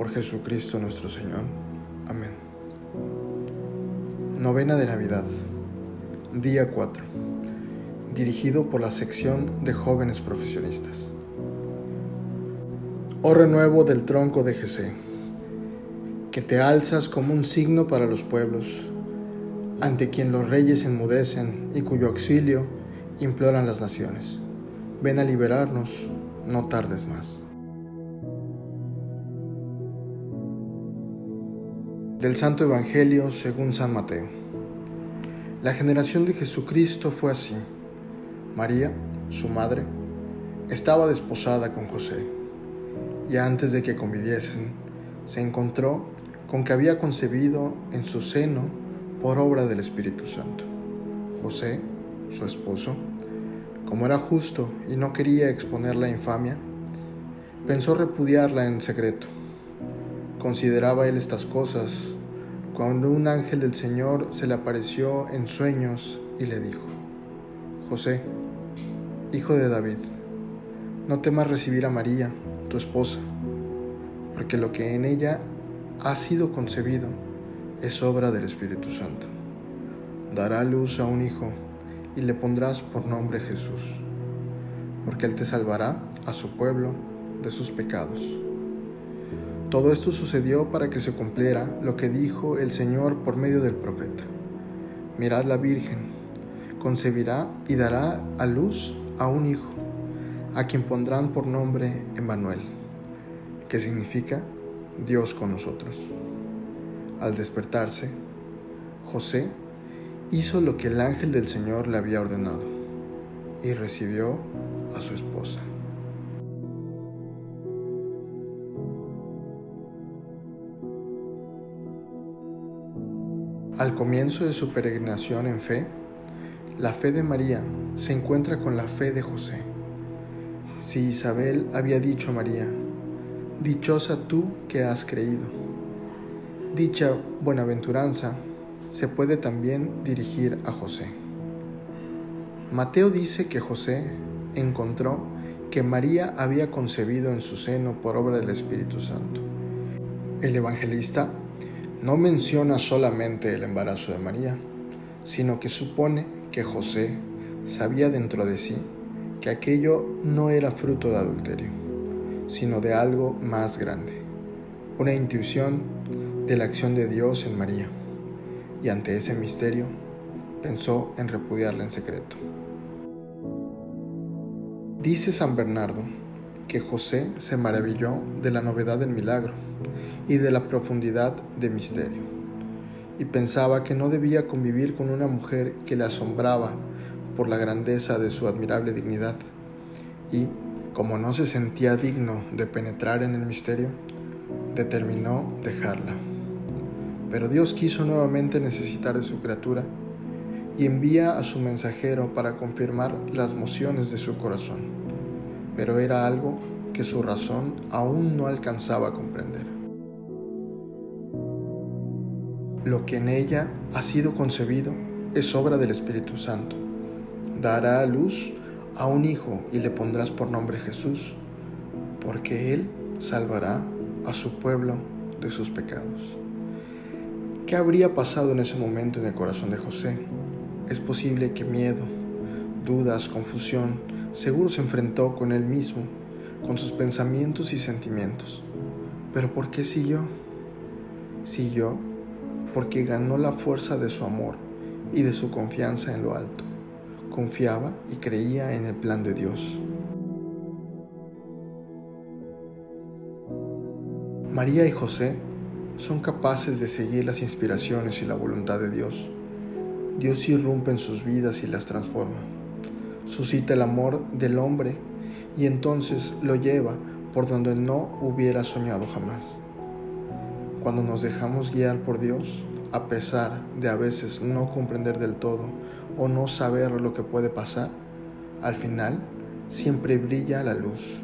Por Jesucristo nuestro Señor. Amén. Novena de Navidad. Día 4. Dirigido por la sección de jóvenes profesionistas. Oh renuevo del tronco de Jesé, que te alzas como un signo para los pueblos, ante quien los reyes enmudecen y cuyo auxilio imploran las naciones. Ven a liberarnos no tardes más. Del Santo Evangelio según San Mateo. La generación de Jesucristo fue así. María, su madre, estaba desposada con José, y antes de que conviviesen, se encontró con que había concebido en su seno por obra del Espíritu Santo. José, su esposo, como era justo y no quería exponer la infamia, pensó repudiarla en secreto. Consideraba él estas cosas cuando un ángel del Señor se le apareció en sueños y le dijo, José, hijo de David, no temas recibir a María, tu esposa, porque lo que en ella ha sido concebido es obra del Espíritu Santo. Dará luz a un hijo y le pondrás por nombre Jesús, porque Él te salvará a su pueblo de sus pecados. Todo esto sucedió para que se cumpliera lo que dijo el Señor por medio del profeta. Mirad la Virgen, concebirá y dará a luz a un hijo, a quien pondrán por nombre Emmanuel, que significa Dios con nosotros. Al despertarse, José hizo lo que el ángel del Señor le había ordenado y recibió a su esposa. Al comienzo de su peregrinación en fe, la fe de María se encuentra con la fe de José. Si Isabel había dicho a María, Dichosa tú que has creído, dicha buenaventuranza se puede también dirigir a José. Mateo dice que José encontró que María había concebido en su seno por obra del Espíritu Santo. El evangelista no menciona solamente el embarazo de María, sino que supone que José sabía dentro de sí que aquello no era fruto de adulterio, sino de algo más grande, una intuición de la acción de Dios en María y ante ese misterio pensó en repudiarla en secreto. Dice San Bernardo que José se maravilló de la novedad del milagro y de la profundidad de misterio, y pensaba que no debía convivir con una mujer que le asombraba por la grandeza de su admirable dignidad, y, como no se sentía digno de penetrar en el misterio, determinó dejarla. Pero Dios quiso nuevamente necesitar de su criatura y envía a su mensajero para confirmar las mociones de su corazón. Pero era algo que su razón aún no alcanzaba a comprender. Lo que en ella ha sido concebido es obra del Espíritu Santo. Dará a luz a un hijo y le pondrás por nombre Jesús, porque él salvará a su pueblo de sus pecados. ¿Qué habría pasado en ese momento en el corazón de José? Es posible que miedo, dudas, confusión, seguro se enfrentó con él mismo, con sus pensamientos y sentimientos. Pero ¿por qué siguió? Siguió porque ganó la fuerza de su amor y de su confianza en lo alto. Confiaba y creía en el plan de Dios. María y José son capaces de seguir las inspiraciones y la voluntad de Dios. Dios irrumpe en sus vidas y las transforma. Suscita el amor del hombre y entonces lo lleva por donde no hubiera soñado jamás. Cuando nos dejamos guiar por Dios, a pesar de a veces no comprender del todo o no saber lo que puede pasar, al final siempre brilla la luz.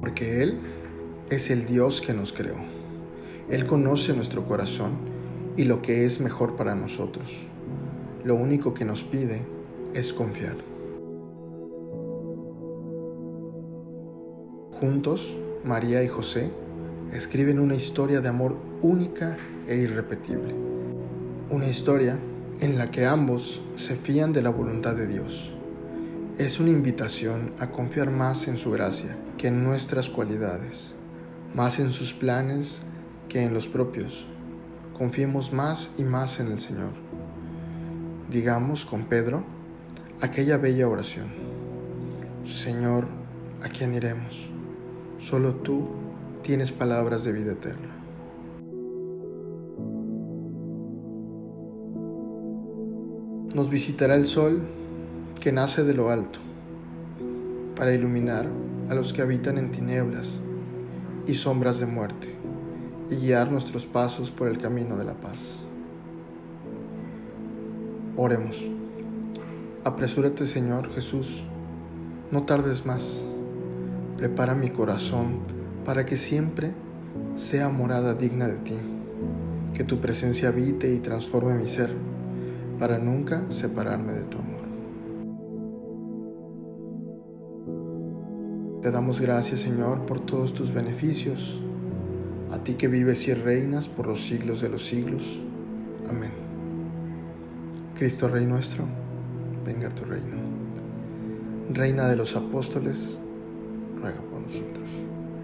Porque Él es el Dios que nos creó. Él conoce nuestro corazón y lo que es mejor para nosotros. Lo único que nos pide es confiar. Juntos, María y José escriben una historia de amor única e irrepetible. Una historia en la que ambos se fían de la voluntad de Dios. Es una invitación a confiar más en su gracia que en nuestras cualidades, más en sus planes que en los propios. Confiemos más y más en el Señor. Digamos con Pedro aquella bella oración. Señor, ¿a quién iremos? Solo tú tienes palabras de vida eterna. Nos visitará el sol que nace de lo alto para iluminar a los que habitan en tinieblas y sombras de muerte y guiar nuestros pasos por el camino de la paz. Oremos. Apresúrate Señor Jesús, no tardes más. Prepara mi corazón para que siempre sea morada digna de ti, que tu presencia habite y transforme mi ser, para nunca separarme de tu amor. Te damos gracias, Señor, por todos tus beneficios, a ti que vives y reinas por los siglos de los siglos. Amén. Cristo Rey nuestro, venga a tu reino. Reina de los apóstoles, ruega por nosotros.